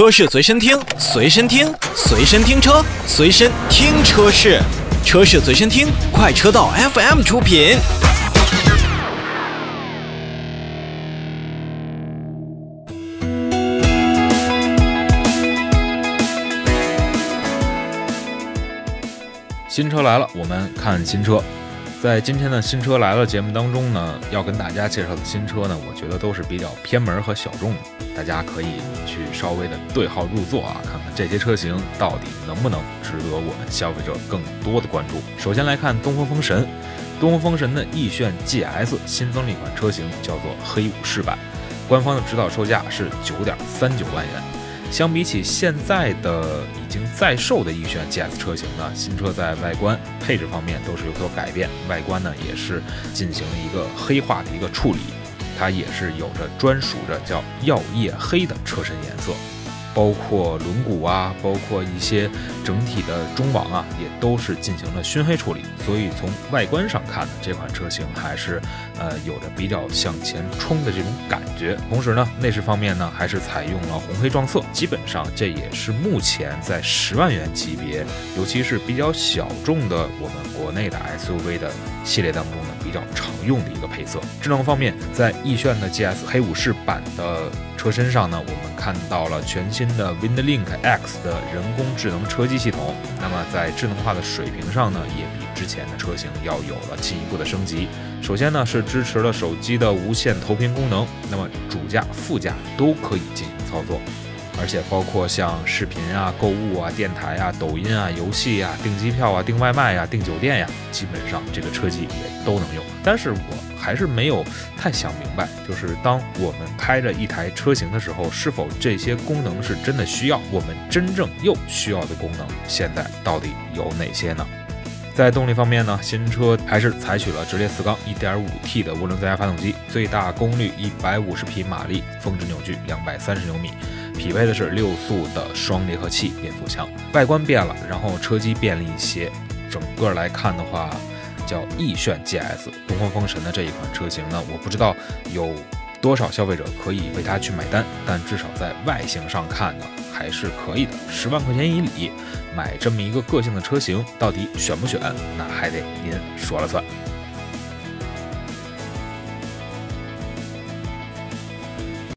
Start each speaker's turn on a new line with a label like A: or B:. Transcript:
A: 车市随身听，随身听，随身听车，随身听车市，车市随身听，快车道 FM 出品。
B: 新车来了，我们看新车。在今天的新车来了节目当中呢，要跟大家介绍的新车呢，我觉得都是比较偏门和小众的，大家可以去稍微的对号入座啊，看看这些车型到底能不能值得我们消费者更多的关注。首先来看东风风神，东风风神的奕炫 GS 新增了一款车型，叫做黑武士版，官方的指导售价是九点三九万元。相比起现在的已经在售的奕炫 GS 车型呢，新车在外观配置方面都是有所改变，外观呢也是进行了一个黑化的一个处理，它也是有着专属着叫耀夜黑的车身颜色。包括轮毂啊，包括一些整体的中网啊，也都是进行了熏黑处理。所以从外观上看呢，这款车型还是呃有着比较向前冲的这种感觉。同时呢，内饰方面呢，还是采用了红黑撞色，基本上这也是目前在十万元级别，尤其是比较小众的我们国内的 SUV 的系列当中呢，比较常用的一个配色。智能方面，在奕炫的 GS 黑武士版的车身上呢，我们看到了全新的 WindLink X 的人工智能车机系统。那么在智能化的水平上呢，也比之前的车型要有了进一步的升级。首先呢，是支持了手机的无线投屏功能，那么主驾、副驾都可以进行操作。而且包括像视频啊、购物啊、电台啊、抖音啊、游戏啊、订机票啊、订外卖呀、订酒店呀，基本上这个车机也都能用。但是我还是没有太想明白，就是当我们开着一台车型的时候，是否这些功能是真的需要？我们真正又需要的功能，现在到底有哪些呢？在动力方面呢，新车还是采取了直列四缸 1.5T 的涡轮增压发动机，最大功率150匹马力，峰值扭矩230牛米。匹配的是六速的双离合器变速箱，外观变了，然后车机变了一些，整个来看的话，叫奕炫 GS 东风风神的这一款车型呢，我不知道有多少消费者可以为它去买单，但至少在外形上看呢，还是可以的。十万块钱以里买这么一个个性的车型，到底选不选，那还得您说了算。